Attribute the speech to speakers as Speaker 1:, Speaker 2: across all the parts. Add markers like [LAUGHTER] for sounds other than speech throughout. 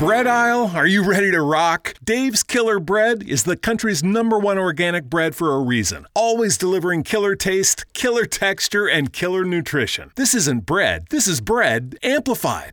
Speaker 1: bread aisle? Are you ready to rock? Dave's Killer Bread is the country's number one organic bread for a reason. Always delivering killer taste, killer texture, and killer nutrition. This isn't bread, this is bread amplified.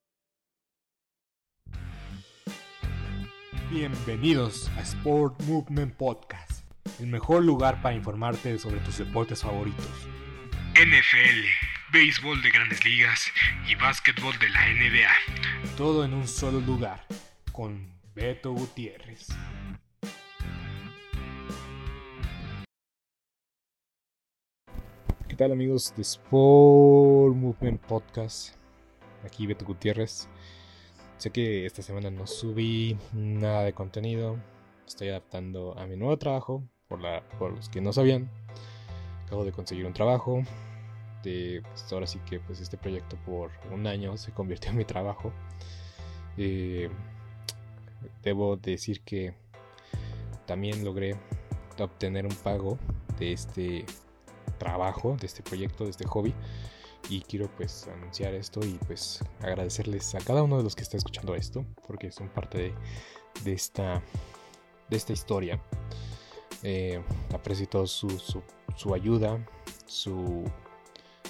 Speaker 2: Bienvenidos a Sport Movement Podcast, el mejor lugar para informarte sobre tus deportes favoritos. NFL, béisbol de grandes ligas y básquetbol de la NBA. Todo en un solo lugar, con Beto Gutiérrez. ¿Qué tal amigos de Sport Movement Podcast? Aquí Beto Gutiérrez. Sé que esta semana no subí nada de contenido. Estoy adaptando a mi nuevo trabajo. Por, la, por los que no sabían, acabo de conseguir un trabajo. De, pues, ahora sí que pues, este proyecto por un año se convirtió en mi trabajo. Eh, debo decir que también logré obtener un pago de este trabajo, de este proyecto, de este hobby y quiero pues anunciar esto y pues agradecerles a cada uno de los que está escuchando esto porque son parte de, esta de esta historia. Eh, aprecio todo su, su, ayuda su,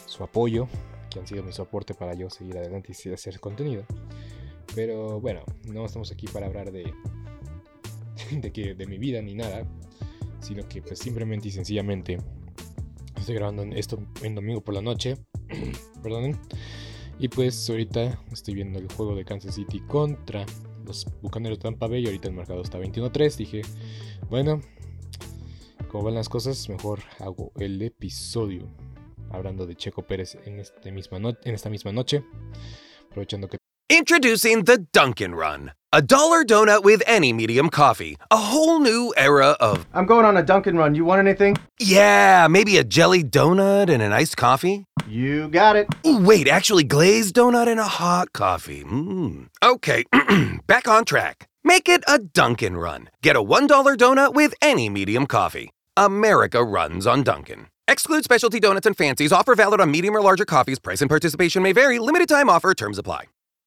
Speaker 2: su apoyo que han sido mi soporte para yo seguir adelante y hacer contenido. Pero bueno no estamos aquí para hablar de de que de mi vida ni nada sino que pues simplemente y sencillamente estoy grabando esto en domingo por la noche [COUGHS] Perdonen. Y pues ahorita estoy viendo el juego de Kansas City contra los Bucaneros de Tampa Bay. Ahorita el mercado está 21-3. Dije, bueno, como van las cosas, mejor hago el episodio hablando de Checo Pérez en, este misma en esta misma noche. Aprovechando que
Speaker 3: Introducing the Dunkin' Run, a dollar donut with any medium coffee. A whole new era of.
Speaker 4: I'm going on a Dunkin' Run. You want anything?
Speaker 3: Yeah, maybe a jelly donut and an iced coffee.
Speaker 4: You got it.
Speaker 3: Ooh, wait, actually, glazed donut and a hot coffee. Mmm. Okay, [CLEARS THROAT] back on track. Make it a Dunkin' Run. Get a $1 donut with any medium coffee. America runs on Dunkin'. Exclude specialty donuts and fancies. Offer valid on medium or larger coffees. Price and participation may vary. Limited time offer. Terms apply.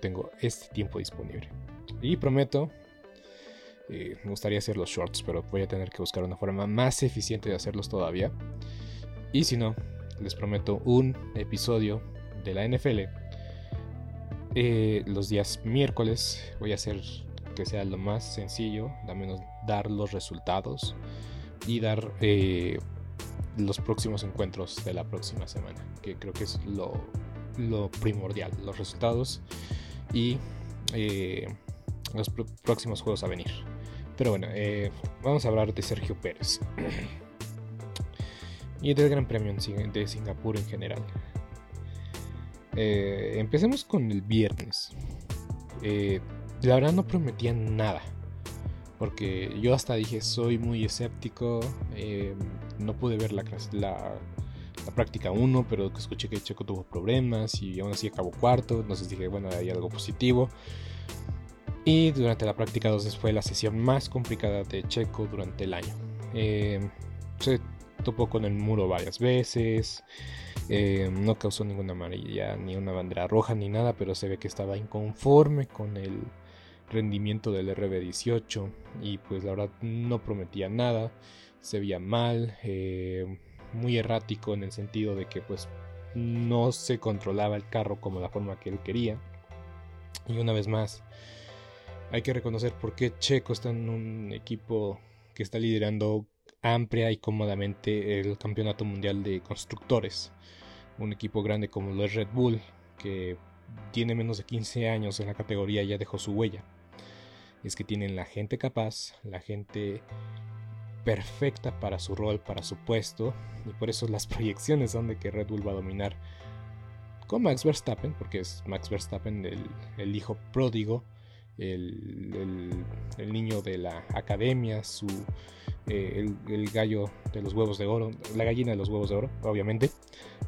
Speaker 2: Tengo este tiempo disponible. Y prometo, eh, me gustaría hacer los shorts, pero voy a tener que buscar una forma más eficiente de hacerlos todavía. Y si no, les prometo un episodio de la NFL. Eh, los días miércoles voy a hacer que sea lo más sencillo, menos dar los resultados y dar eh, los próximos encuentros de la próxima semana, que creo que es lo, lo primordial, los resultados y eh, los próximos juegos a venir. Pero bueno, eh, vamos a hablar de Sergio Pérez [CLEARS THROAT] y del Gran Premio de Singapur en general. Eh, empecemos con el viernes. la verdad no prometían nada. Porque yo hasta dije, soy muy escéptico. no pude ver la, la, la práctica 1, pero escuché que Checo tuvo problemas y aún así acabó cuarto, entonces dije, bueno, hay algo positivo. Y durante la práctica 2 fue la sesión más complicada de Checo durante el año. Eh, se topó con el muro varias veces. Eh, no causó ninguna amarilla, ni una bandera roja, ni nada, pero se ve que estaba inconforme con el rendimiento del RB18 y pues la verdad no prometía nada, se veía mal, eh, muy errático en el sentido de que pues no se controlaba el carro como la forma que él quería. Y una vez más, hay que reconocer por qué Checo está en un equipo que está liderando amplia y cómodamente el campeonato mundial de constructores. Un equipo grande como lo es Red Bull, que tiene menos de 15 años en la categoría, ya dejó su huella. Es que tienen la gente capaz, la gente perfecta para su rol, para su puesto, y por eso [LAUGHS] las proyecciones son de que Red Bull va a dominar con Max Verstappen, porque es Max Verstappen el, el hijo pródigo el, niño de la academia, su, eh, el, gallo de los huevos de oro, la gallina de los huevos de oro, obviamente.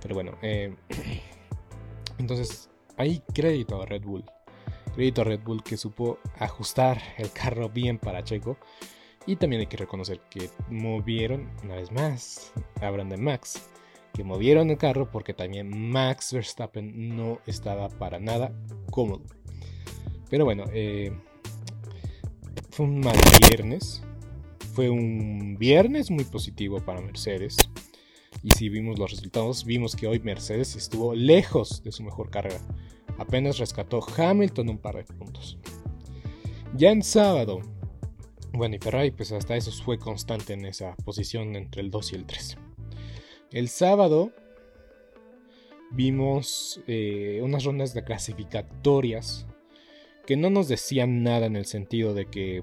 Speaker 2: Pero bueno, eh, [CLEARS THROAT] entonces hay crédito a Red Bull. Crédito a Red Bull que supo ajustar el carro bien para Checo. Y también hay que reconocer que movieron, una vez más, a Brandon Max, que movieron el carro porque también Max Verstappen no estaba para nada cómodo. Pero bueno, eh, fue un mal viernes. Fue un viernes muy positivo para Mercedes. Y si vimos los resultados, vimos que hoy Mercedes estuvo lejos de su mejor carrera. Apenas rescató Hamilton un par de puntos. Ya en sábado, bueno, y Ferrari pues hasta eso fue constante en esa posición entre el 2 y el 3. El sábado vimos eh, unas rondas de clasificatorias que no nos decían nada en el sentido de que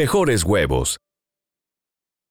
Speaker 5: mejores huevos.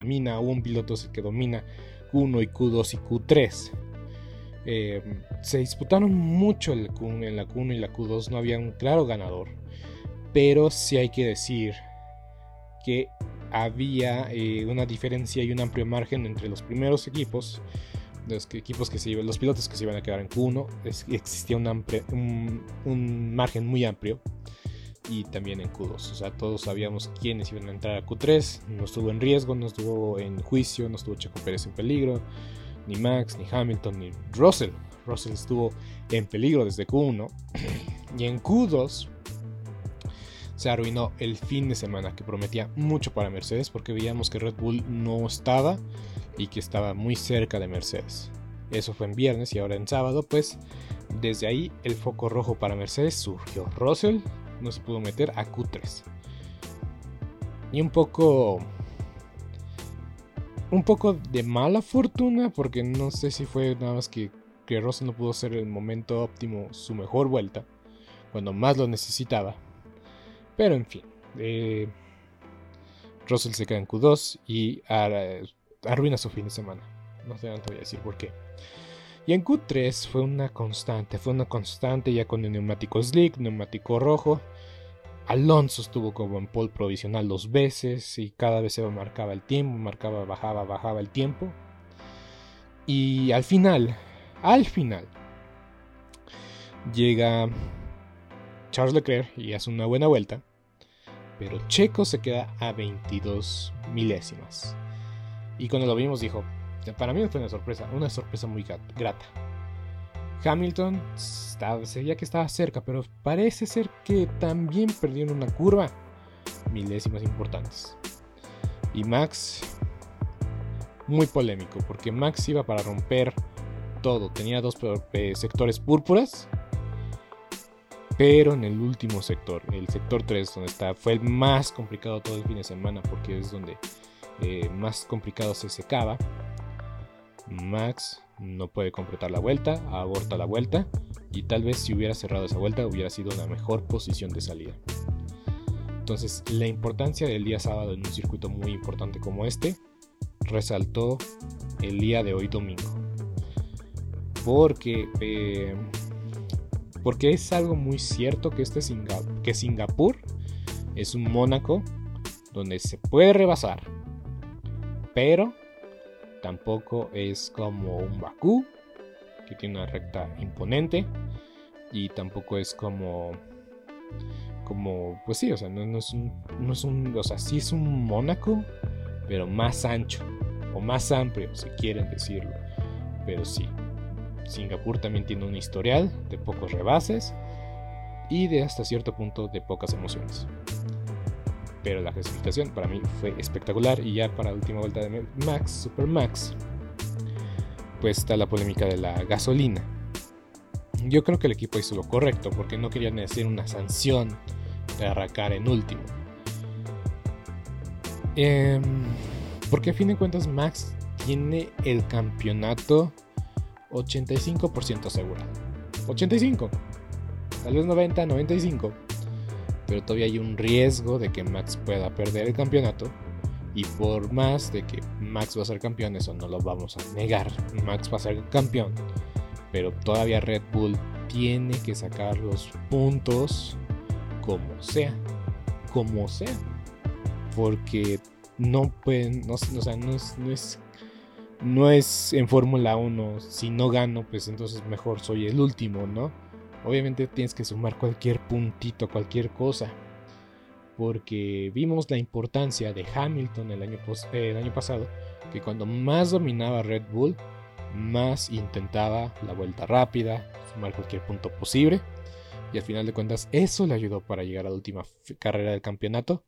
Speaker 2: domina, un piloto es el que domina Q1 y Q2 y Q3. Eh, se disputaron mucho el Q1, en la Q1 y la Q2, no había un claro ganador, pero sí hay que decir que había eh, una diferencia y un amplio margen entre los primeros equipos, los equipos que se los pilotos que se iban a quedar en Q1, existía un, un margen muy amplio y también en Q2. O sea, todos sabíamos quiénes iban a entrar a Q3. No estuvo en riesgo, no estuvo en juicio, no estuvo Checo Pérez en peligro, ni Max, ni Hamilton, ni Russell. Russell estuvo en peligro desde Q1. y en Q2 se arruinó el fin de semana que prometía mucho para Mercedes porque veíamos que Red Bull no estaba y que estaba muy cerca de Mercedes. Eso fue en viernes y ahora en sábado, pues desde ahí el foco rojo para Mercedes surgió. Russell no se pudo meter a Q3. Y un poco... Un poco de mala fortuna, porque no sé si fue nada más que, que no pudo ser el momento óptimo su mejor vuelta, cuando más lo necesitaba. Pero en fin, eh, Russell se queda en Q2 y arruina su fin de semana. No sé, no voy a decir por qué. Y en Q3 fue una constante, fue una constante ya con el neumático slick, neumático rojo. Alonso estuvo como en pole provisional dos veces y cada vez se marcaba el tiempo, marcaba, bajaba, bajaba el tiempo. Y al final, al final, llega Charles Leclerc y hace una buena vuelta, pero Checo se queda a 22 milésimas. Y cuando lo vimos dijo, para mí fue una sorpresa, una sorpresa muy grata. Hamilton estaba, se que estaba cerca, pero parece ser que también perdió en una curva milésimas importantes. Y Max, muy polémico, porque Max iba para romper todo. Tenía dos eh, sectores púrpuras, pero en el último sector, el sector 3, donde está, fue el más complicado todo el fin de semana, porque es donde eh, más complicado se secaba. Max no puede completar la vuelta, aborta la vuelta y tal vez si hubiera cerrado esa vuelta hubiera sido una mejor posición de salida. Entonces la importancia del día sábado en un circuito muy importante como este resaltó el día de hoy domingo. Porque, eh, porque es algo muy cierto que, este que Singapur es un Mónaco donde se puede rebasar, pero Tampoco es como un Bakú, que tiene una recta imponente. Y tampoco es como. Como. Pues sí, o sea, no, es un. No es un. O sea, sí es un Mónaco, pero más ancho. O más amplio, si quieren decirlo. Pero sí. Singapur también tiene un historial de pocos rebases. Y de hasta cierto punto de pocas emociones pero la clasificación para mí fue espectacular y ya para la última vuelta de Max, Super Max, pues está la polémica de la gasolina. Yo creo que el equipo hizo lo correcto porque no querían hacer una sanción de arrancar en último. Em, porque a fin de cuentas Max tiene el campeonato 85% asegurado. 85. Tal vez 90, 95 pero todavía hay un riesgo de que Max pueda perder el campeonato. Y por más de que Max va a ser campeón, eso no lo vamos a negar. Max va a ser campeón. Pero todavía Red Bull tiene que sacar los puntos como sea. Como sea. Porque no pueden. No, o sea, no es, no es. No es en Fórmula 1. Si no gano, pues entonces mejor soy el último, ¿no? Obviamente tienes que sumar cualquier puntito, cualquier cosa. Porque vimos la importancia de Hamilton el año, el año pasado, que cuando más dominaba Red Bull, más intentaba la vuelta rápida, sumar cualquier punto posible. Y al final de cuentas eso le ayudó para llegar a la última carrera del campeonato,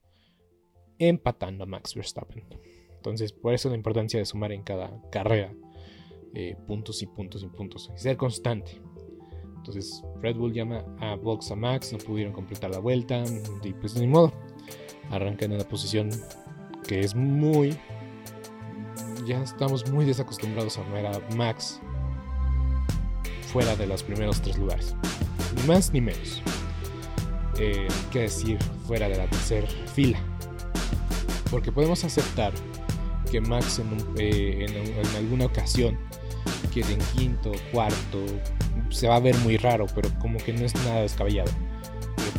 Speaker 2: empatando a Max Verstappen. Entonces por eso la importancia de sumar en cada carrera eh, puntos y puntos y puntos. Y ser constante. Entonces Red Bull llama a Box a Max, no pudieron completar la vuelta y pues ni modo. Arrancan en la posición que es muy... Ya estamos muy desacostumbrados a ver a Max fuera de los primeros tres lugares. Ni más ni menos. Eh, que decir fuera de la tercera fila. Porque podemos aceptar que Max en, eh, en alguna ocasión quede en quinto, cuarto, se va a ver muy raro, pero como que no es nada descabellado.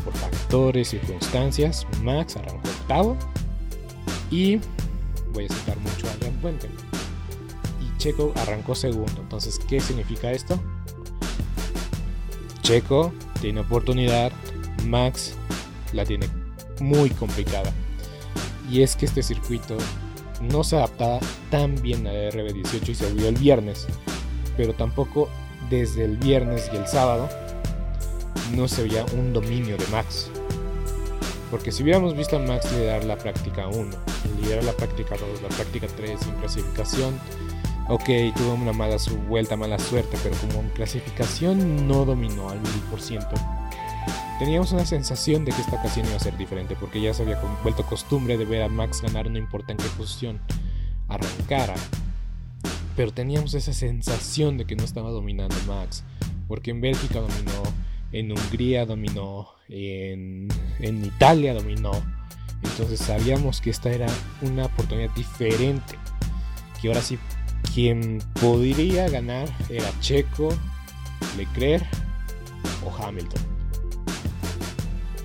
Speaker 2: por factores, circunstancias, Max arrancó octavo y voy a citar mucho a Adrián Puente. Y Checo arrancó segundo. Entonces, ¿qué significa esto? Checo tiene oportunidad, Max la tiene muy complicada. Y es que este circuito no se adaptaba tan bien a RB18 y se volvió el viernes, pero tampoco desde el viernes y el sábado no se veía un dominio de Max. Porque si hubiéramos visto a Max liderar la práctica 1, liderar la práctica 2, la práctica 3 sin clasificación, ok, tuvo una mala vuelta, mala suerte, pero como en clasificación no dominó al 1000%. Teníamos una sensación de que esta ocasión iba a ser diferente, porque ya se había vuelto costumbre de ver a Max ganar no importa en qué posición arrancara pero teníamos esa sensación de que no estaba dominando Max, porque en Bélgica dominó, en Hungría dominó, en, en Italia dominó, entonces sabíamos que esta era una oportunidad diferente, que ahora sí quien podría ganar era Checo, Leclerc o Hamilton.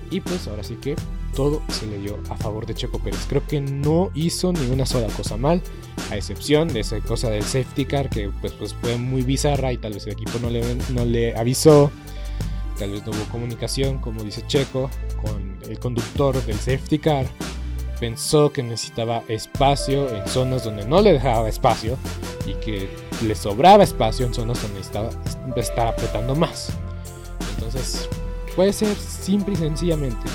Speaker 2: Y pues ahora sí que todo se le dio a favor de Checo Pérez. Creo que no hizo ni una sola cosa mal, a excepción de esa cosa del safety car que pues, pues fue muy bizarra y tal vez el equipo no le, no le avisó. Tal vez no hubo comunicación, como dice Checo, con el conductor del safety car. Pensó que necesitaba espacio en zonas donde no le dejaba espacio y que le sobraba espacio en zonas donde necesitaba estar apretando más. Entonces, puede ser simple y sencillamente.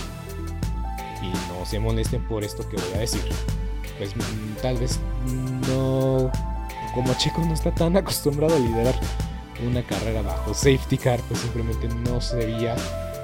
Speaker 2: Y no se molesten por esto que voy a decir. Pues mm, tal vez no. Como Checo no está tan acostumbrado a liderar una carrera bajo safety car, pues simplemente no se veía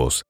Speaker 5: siervos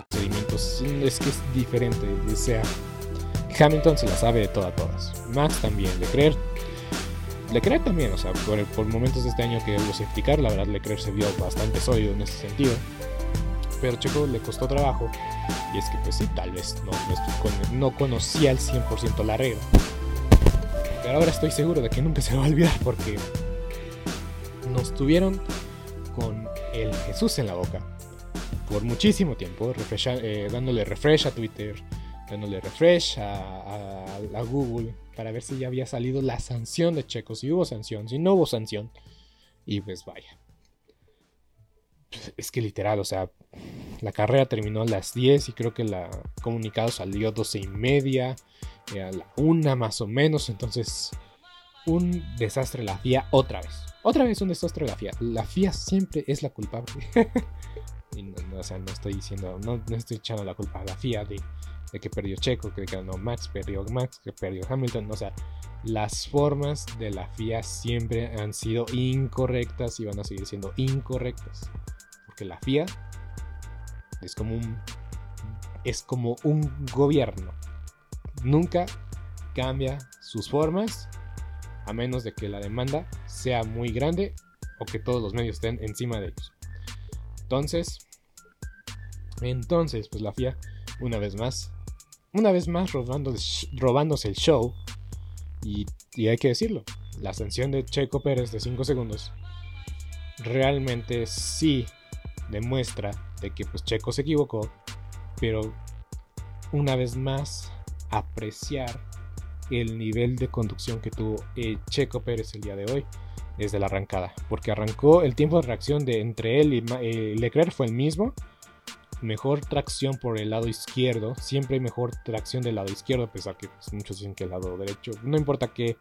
Speaker 2: Procedimientos. Es que es diferente. O sea, Hamilton se la sabe de todas, todas. Max también. Leclerc. Leclerc también, o sea, por, por momentos de este año que hubo explicar, la verdad Leclerc se vio bastante sólido en ese sentido. Pero Checo le costó trabajo. Y es que, pues sí, tal vez no, no, no conocía al 100% la regla. Pero ahora estoy seguro de que nunca se va a olvidar porque nos tuvieron con el Jesús en la boca por muchísimo tiempo, eh, dándole refresh a Twitter, dándole refresh a, a, Google para ver si ya había salido la sanción de Checo, si hubo sanción, si no hubo sanción. Y pues vaya. Es que literal, o sea, la carrera terminó a las 10 y creo que el comunicado salió a 12 y media, a la 1 más o menos, entonces un desastre la FIA otra vez. Otra vez un desastre la FIA. La FIA siempre es la culpable. [LAUGHS] No, o sea, no estoy diciendo, no, estoy echando la culpa a la FIA de, que perdió Checo, que ganó Max, perdió Max, que perdió Hamilton. O sea, las formas de la FIA siempre han sido incorrectas y van a seguir siendo incorrectas. Porque la FIA es como un, es como un gobierno. Nunca cambia sus formas a menos de que la demanda sea muy grande o que todos los medios estén encima de ellos. Entonces, entonces, pues la FIA, una vez más, una vez más robándose el show. Y, hay que decirlo, la sanción de Checo Pérez de 5 segundos realmente sí demuestra de que pues Checo se equivocó, pero una vez más apreciar el nivel de conducción que tuvo eh, Checo Pérez el día de hoy desde la arrancada, porque arrancó el tiempo de reacción de entre él y eh, Leclerc fue el mismo. Mejor tracción por el lado izquierdo, siempre hay mejor tracción del lado izquierdo, a pesar que pues, muchos dicen que el lado derecho, no importa qué,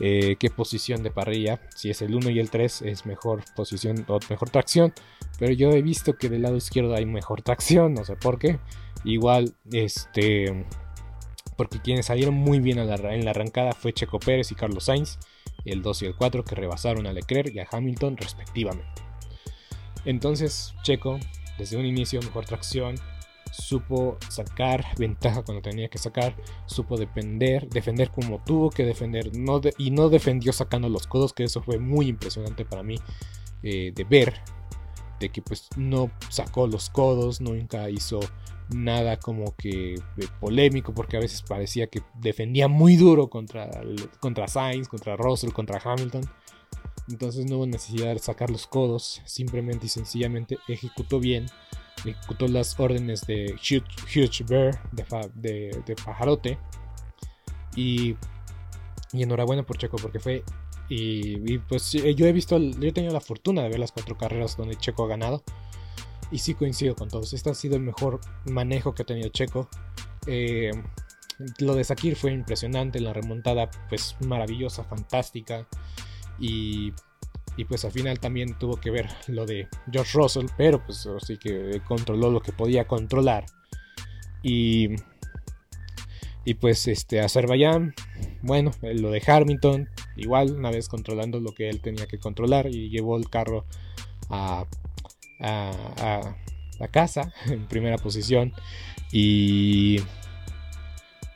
Speaker 2: eh, qué posición de parrilla, si es el 1 y el 3 es mejor posición o mejor tracción, pero yo he visto que del lado izquierdo hay mejor tracción, no sé por qué. Igual, este, porque quienes salieron muy bien en la arrancada fue Checo Pérez y Carlos Sainz el 2 y el 4 que rebasaron a Leclerc y a Hamilton respectivamente. Entonces Checo, desde un inicio, mejor tracción, supo sacar ventaja cuando tenía que sacar, supo defender, defender como tuvo que defender no y no defendió sacando los codos, que eso fue muy impresionante para mí eh, de ver. De que pues no sacó los codos, nunca hizo nada como que polémico porque a veces parecía que defendía muy duro contra, contra Sainz, contra Russell, contra Hamilton. Entonces no hubo necesidad de sacar los codos, simplemente y sencillamente ejecutó bien, ejecutó las órdenes de Huge, Bear, de, de, Pajarote. Y, y, enhorabuena por Checo porque fue... Y, pues yo he visto, yo he tenido la fortuna de ver las cuatro carreras donde Checo ha ganado. Y sí coincido con todos. Este ha sido el mejor manejo que ha tenido Checo. Eh, lo de Sakir fue impresionante. La remontada, pues maravillosa, fantástica. Y, y pues al final también tuvo que ver lo de George Russell. Pero pues sí que controló lo que podía controlar. Y. Y pues este Azerbaiyán, bueno, lo de Hamilton, igual una vez controlando lo que él tenía que controlar y llevó el carro a la casa [LAUGHS] en primera posición. Y,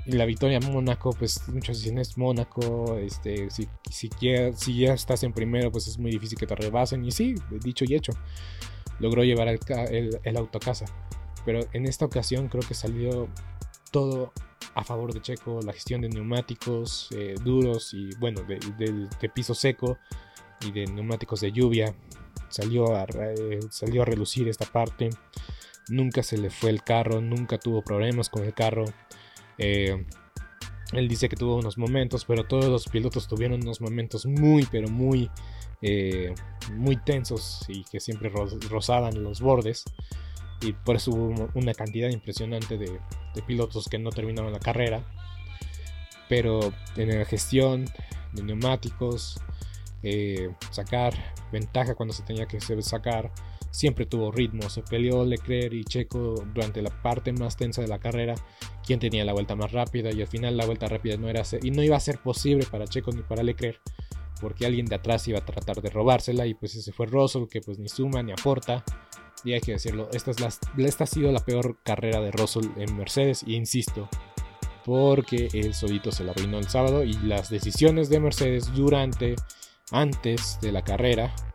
Speaker 2: la victoria Mónaco, pues muchos dicen es Mónaco. Este, si, si, si, ya estás en primero, pues es muy difícil que te rebasen. Y sí, dicho y hecho, logró llevar el, auto a casa. Pero en esta ocasión creo que salió todo a favor de Checo, la gestión de neumáticos eh, duros y bueno, de, piso seco y de neumáticos de lluvia salió a, salió a relucir esta parte. Nunca se le fue el carro, nunca tuvo problemas con el carro. Eh, él dice que tuvo unos momentos, pero todos los pilotos tuvieron unos momentos muy, pero muy, eh, muy tensos y que siempre rozaban los bordes. Y por eso hubo una cantidad impresionante de, pilotos que no terminaron la carrera. Pero en la gestión de neumáticos, eh, sacar ventaja cuando se tenía que sacar. Siempre tuvo ritmo, se peleó Leclerc y Checo durante la parte más tensa de la carrera, quien tenía la vuelta más rápida y al final la vuelta rápida no era y no iba a ser posible para Checo ni para Leclerc porque alguien de atrás iba a tratar de robársela y pues ese fue Russell que pues ni suma ni aporta y hay que decirlo, esta, es la, esta ha sido la peor carrera de Russell en Mercedes y insisto, porque el solito se la arruinó el sábado y las decisiones de Mercedes durante antes de la carrera,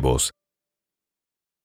Speaker 5: nuevos.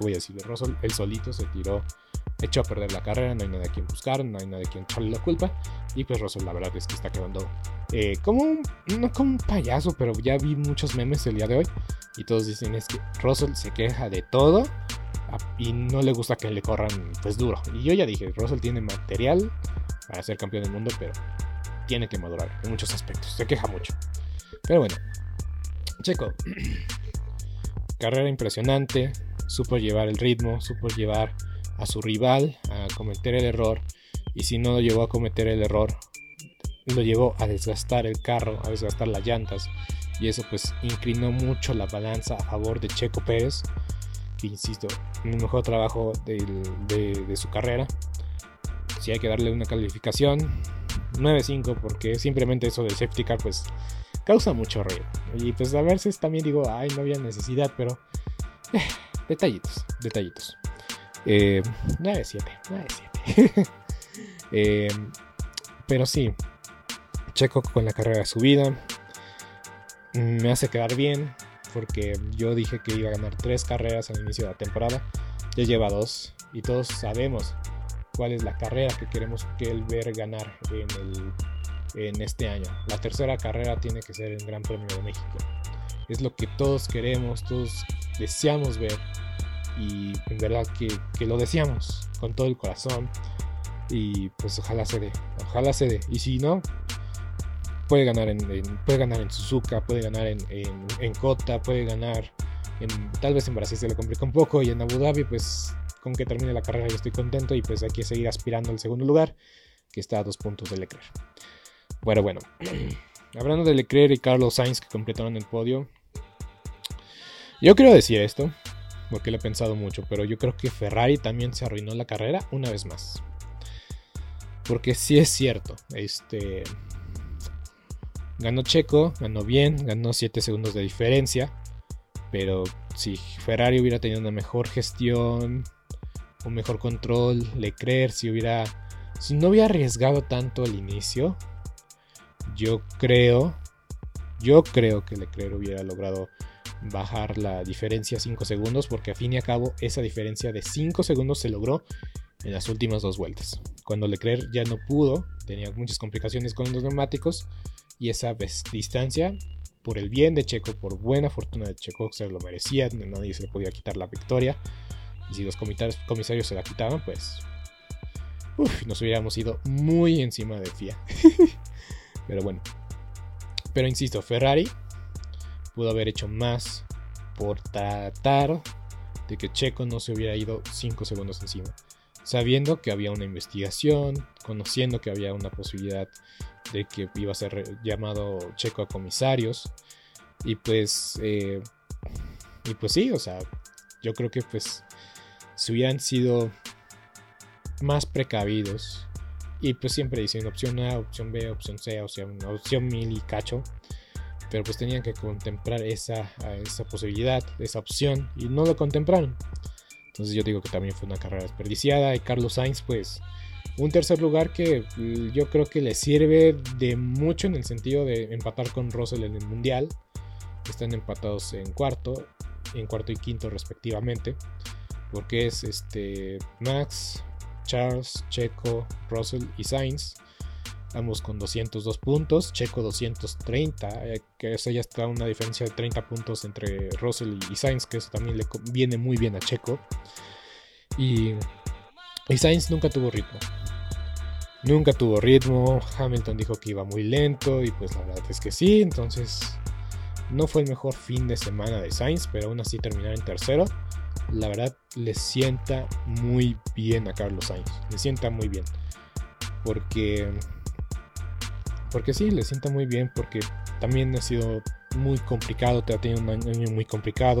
Speaker 2: Voy a decir, Russell, él solito se tiró, echó a perder la carrera, no hay nadie a quien buscar, no hay nadie a quien echarle la culpa. Y pues Russell, la verdad es que está quedando eh, como un, no como un payaso, pero ya vi muchos memes el día de hoy. Y todos dicen es que Russell se queja de todo y no le gusta que le corran pues duro. Y yo ya dije, Russell tiene material para ser campeón del mundo, pero tiene que madurar en muchos aspectos. Se queja mucho. Pero bueno, Checo. [CLEARS THROAT] carrera impresionante, supo llevar el ritmo, supo llevar a su rival a cometer el error y si no lo llevó a cometer el error, lo llevó a desgastar el carro, a desgastar las llantas y eso pues inclinó mucho la balanza a favor de Checo Pérez, que insisto, un mejor trabajo de, su carrera. Si hay que darle una calificación, 9-5 porque simplemente eso de safety car pues causa mucho ruido. Y pues a veces también digo, ay, no había necesidad, pero eh, detallitos, detallitos. Eh, 9-7, 9-7. eh, pero sí, Checo con la carrera subida me hace quedar bien porque yo dije que iba a ganar tres carreras al inicio de la temporada. Ya lleva dos y todos sabemos cuál es la carrera que queremos que él ver ganar en, el, en este año. La tercera carrera tiene que ser el Gran Premio de México. Es lo que todos queremos, todos deseamos ver y en verdad que, que lo deseamos con todo el corazón y pues ojalá se dé, ojalá se dé. Y si no, puede ganar en, puede ganar en Suzuka, puede ganar en, en, en Kota, puede ganar en, tal vez en Brasil se lo complica un poco y en Abu Dhabi pues con que termine la carrera yo estoy contento y pues hay que seguir aspirando al segundo lugar que está a dos puntos de Leclerc. Bueno, bueno. [CLEARS THROAT] Hablando de Leclerc y Carlos Sainz que completaron el podio. Yo quiero decir esto, porque lo he pensado mucho, pero yo creo que Ferrari también se arruinó la carrera una vez más. Porque sí es cierto, este ganó Checo, ganó bien, ganó 7 segundos de diferencia, pero si Ferrari hubiera tenido una mejor gestión, un mejor control, Leclerc si hubiera si no hubiera arriesgado tanto al inicio, yo creo yo creo que Leclerc hubiera logrado bajar la diferencia 5 segundos porque a fin y a cabo esa diferencia de 5 segundos se logró en las últimas dos vueltas. Cuando Leclerc ya no pudo, tenía muchas complicaciones con los neumáticos y esa distancia, por el bien de Checo, por buena fortuna de Checo, se lo merecía, nadie se le podía quitar la victoria. Y si los comisarios se la quitaban, pues nos hubiéramos ido muy encima de FIA. [LAUGHS] Pero bueno. Pero insisto, Ferrari pudo haber hecho más por tratar de que Checo no se hubiera ido 5 segundos encima. Sabiendo que había una investigación, conociendo que había una posibilidad de que iba a ser llamado Checo a comisarios. Y pues, eh, y pues sí, o sea, yo creo que pues si hubieran sido más precavidos y pues siempre dicen opción A, opción B, opción C, o sea, opción mil y cacho. Pero pues tenían que contemplar esa, esa posibilidad, esa opción y no lo contemplaron. Entonces yo digo que también fue una carrera desperdiciada y Carlos Sainz pues un tercer lugar que mm, yo creo que le sirve de mucho en el sentido de empatar con Russell en el mundial. Están empatados en cuarto, en cuarto y quinto respectivamente porque es este Max, Charles, Checo, Russell y Sainz, ambos con 202 puntos, Checo 230, eh, que eso ya está una diferencia de 30 puntos entre Russell y Sainz, que eso también le viene muy bien a Checo. Y, y Sainz nunca tuvo ritmo. Nunca tuvo ritmo, Hamilton dijo que iba muy lento y pues la verdad es que sí, entonces no fue el mejor fin de semana de Sainz, pero aún así terminar en tercero la verdad le sienta muy bien a Carlos Sainz. Le sienta muy bien. Porque. Porque sí, le sienta muy bien. Porque también ha sido muy complicado. Te ha tenido un año muy complicado.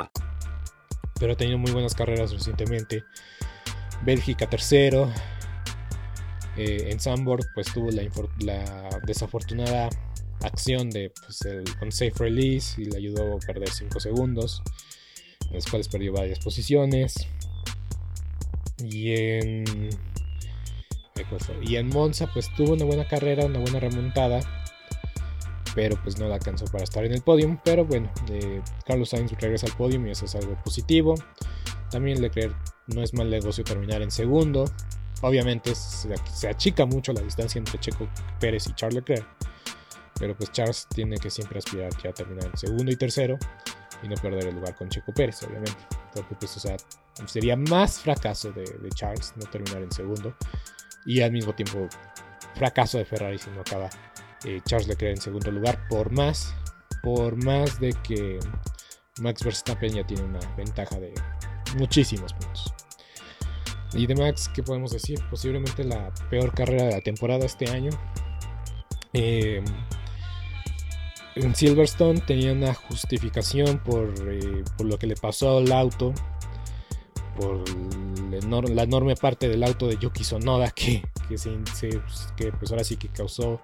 Speaker 2: Pero ha tenido muy buenas carreras recientemente. Bélgica tercero. Eh, en Sandboard pues tuvo la, desafortunada acción de pues, el unsafe release y le ayudó a perder 5 segundos, en las cuales perdió varias posiciones. Y en, y en Monza pues tuvo una buena carrera, una buena remontada, pero pues no la alcanzó para estar en el podium. Pero bueno, Carlos Sainz regresa al podium y eso es algo positivo. También Leclerc no es mal negocio terminar en segundo. Obviamente se achica mucho la distancia entre Checo Pérez y Charles Leclerc. Pero pues Charles tiene que siempre aspirar ya a terminar en segundo y tercero y no perder el lugar con Checo Pérez, obviamente. Porque pues, o sería más fracaso de, Charles no terminar en segundo y al mismo tiempo fracaso de Ferrari si no acaba eh, Charles Leclerc en segundo lugar, por más, por más de que Max Verstappen ya tiene una ventaja de muchísimos puntos. Y de Max, ¿qué podemos decir? Posiblemente la peor carrera de la temporada este año. Em, en Silverstone tenía una justificación por, eh, por, lo que le pasó al auto, por la enorme parte del auto de Yuki Sonoda que, que, pues ahora sí que causó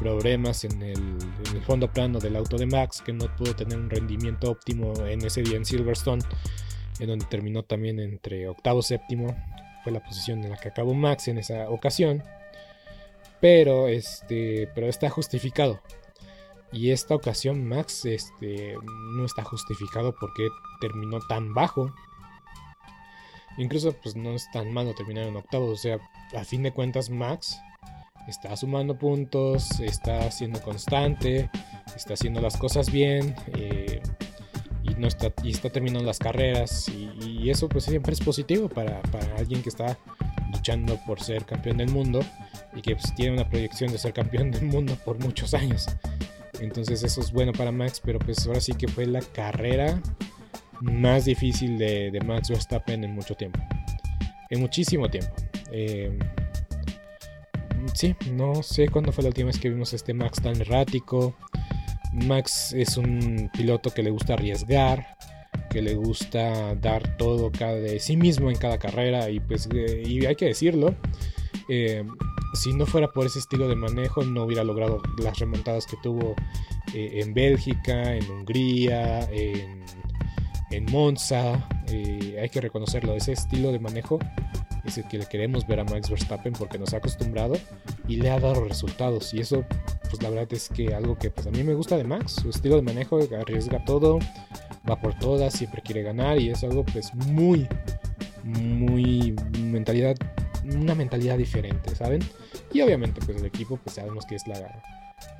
Speaker 2: problemas en el, fondo plano del auto de Max, que no pudo tener un rendimiento óptimo en ese día en Silverstone, en donde terminó también entre octavo y séptimo, fue la posición en la que acabó Max en esa ocasión. Pero este, pero está justificado. Y esta ocasión Max este, no está justificado porque terminó tan bajo. Incluso pues no es tan malo terminar en octavo. O sea, a fin de cuentas Max está sumando puntos, está siendo constante, está haciendo las cosas bien. Eh, y, no está, y está terminando las carreras. Y, eso pues siempre es positivo para, para, alguien que está luchando por ser campeón del mundo y que pues, tiene una proyección de ser campeón del mundo por muchos años. Entonces eso es bueno para Max, pero pues ahora sí que fue la carrera más difícil de, Max Verstappen en mucho tiempo. En muchísimo tiempo. Eh, sí, no sé cuándo fue la última vez que vimos este Max tan errático. Max es un piloto que le gusta arriesgar, que le gusta dar todo cada de sí mismo en cada carrera y pues eh, y hay que decirlo. Eh, si no fuera por ese estilo de manejo no hubiera logrado las remontadas que tuvo eh, en Bélgica, en Hungría, en Monza. hay que reconocerlo, ese estilo de manejo es el que le queremos ver a Max Verstappen porque nos ha acostumbrado y le ha dado resultados y eso pues la verdad es que algo que pues a mí me gusta de Max, su estilo de manejo, arriesga todo, va por todas, siempre quiere ganar y es algo pues muy, muy mentalidad, una mentalidad diferente, ¿saben? Y obviamente pues el equipo pues sabemos que es la,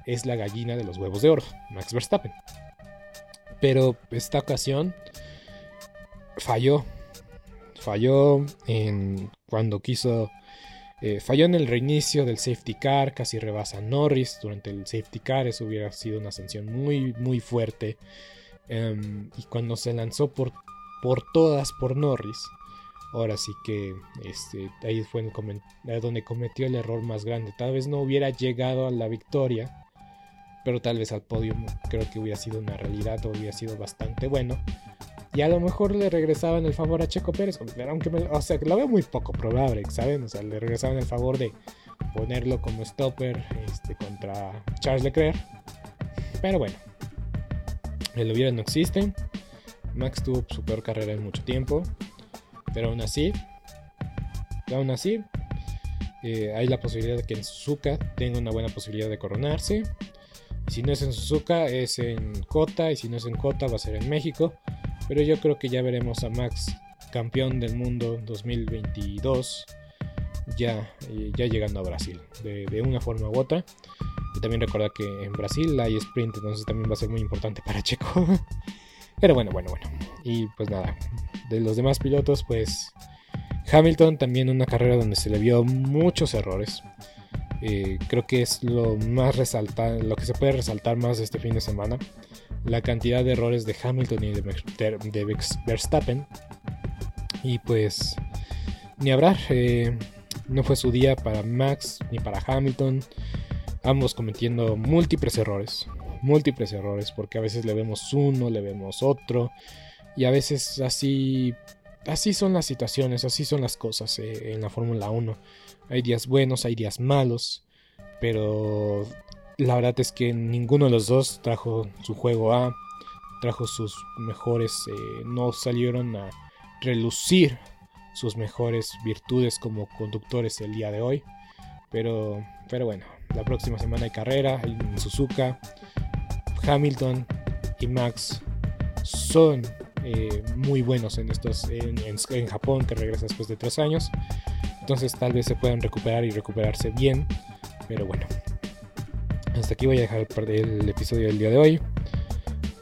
Speaker 2: es la gallina de los huevos de oro, Max Verstappen. Pero esta ocasión falló, falló en cuando quiso eh, falló en el reinicio del safety car, casi rebasa a Norris durante el safety car, eso hubiera sido una sanción muy, muy fuerte. Em, y cuando se lanzó por, por todas por Norris, ahora sí que este, ahí fue donde cometió el error más grande. Tal vez no hubiera llegado a la victoria, pero tal vez al podio creo que hubiera sido una realidad o hubiera sido bastante bueno. Y a lo mejor le regresaban el favor a Checo Pérez. Aunque o sea, lo veo muy poco probable, ¿saben? O sea, le regresaban el favor de ponerlo como stopper este, contra Charles Leclerc. Pero bueno, el hubiera no existe. Max tuvo su peor carrera en mucho tiempo. Pero aún así, aún así, eh, hay la posibilidad de que en Suzuka tenga una buena posibilidad de coronarse. Si no es en Suzuka, es en Kota. Y si no es en Kota, va a ser en México. Pero yo creo que ya veremos a Max campeón del mundo 2022 ya, eh, ya llegando a Brasil de, una forma u otra. Y también recuerda que en Brasil hay sprint, entonces también va a ser muy importante para Checo. [LAUGHS] Pero bueno, bueno, bueno. Y pues nada, de los demás pilotos, pues Hamilton también una carrera donde se le vio muchos errores. Eh, creo que es lo más resaltar, lo que se puede resaltar más de este fin de semana la cantidad de errores de Hamilton y de, Verstappen. Y pues, ni hablar, eh, no fue su día para Max ni para Hamilton. Ambos cometiendo múltiples errores, múltiples errores, porque a veces le vemos uno, le vemos otro. Y a veces así, así son las situaciones, así son las cosas eh, en la Fórmula 1. Hay días buenos, hay días malos, pero la verdad es que ninguno de los dos trajo su juego A, trajo sus mejores, eh, no salieron a relucir sus mejores virtudes como conductores el día de hoy. Pero, pero bueno, la próxima semana hay carrera en Suzuka. Hamilton y Max son eh, muy buenos en estos en, en, Japón que regresa después de tres años entonces tal vez se puedan recuperar y recuperarse bien pero bueno hasta aquí voy a dejar el episodio del día de hoy.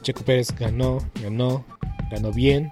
Speaker 2: Checo Pérez ganó ganó ganó bien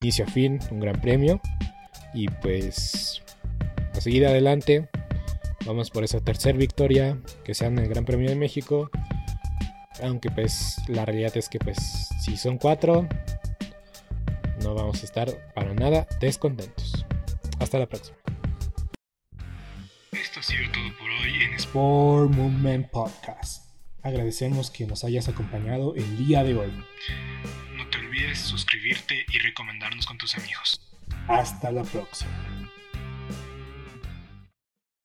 Speaker 2: inicio a fin, un gran premio. Y pues a seguir adelante. Vamos por esa tercera victoria que sea en el Gran Premio de México. Aunque pues la realidad es que pues si son cuatro, no vamos a estar para nada descontentos. Hasta la próxima. Esto ha sido todo por hoy en Sport Movement Podcast. Agradecemos que nos hayas acompañado el día de hoy suscribirte y recomendarnos con tus amigos. Hasta la próxima.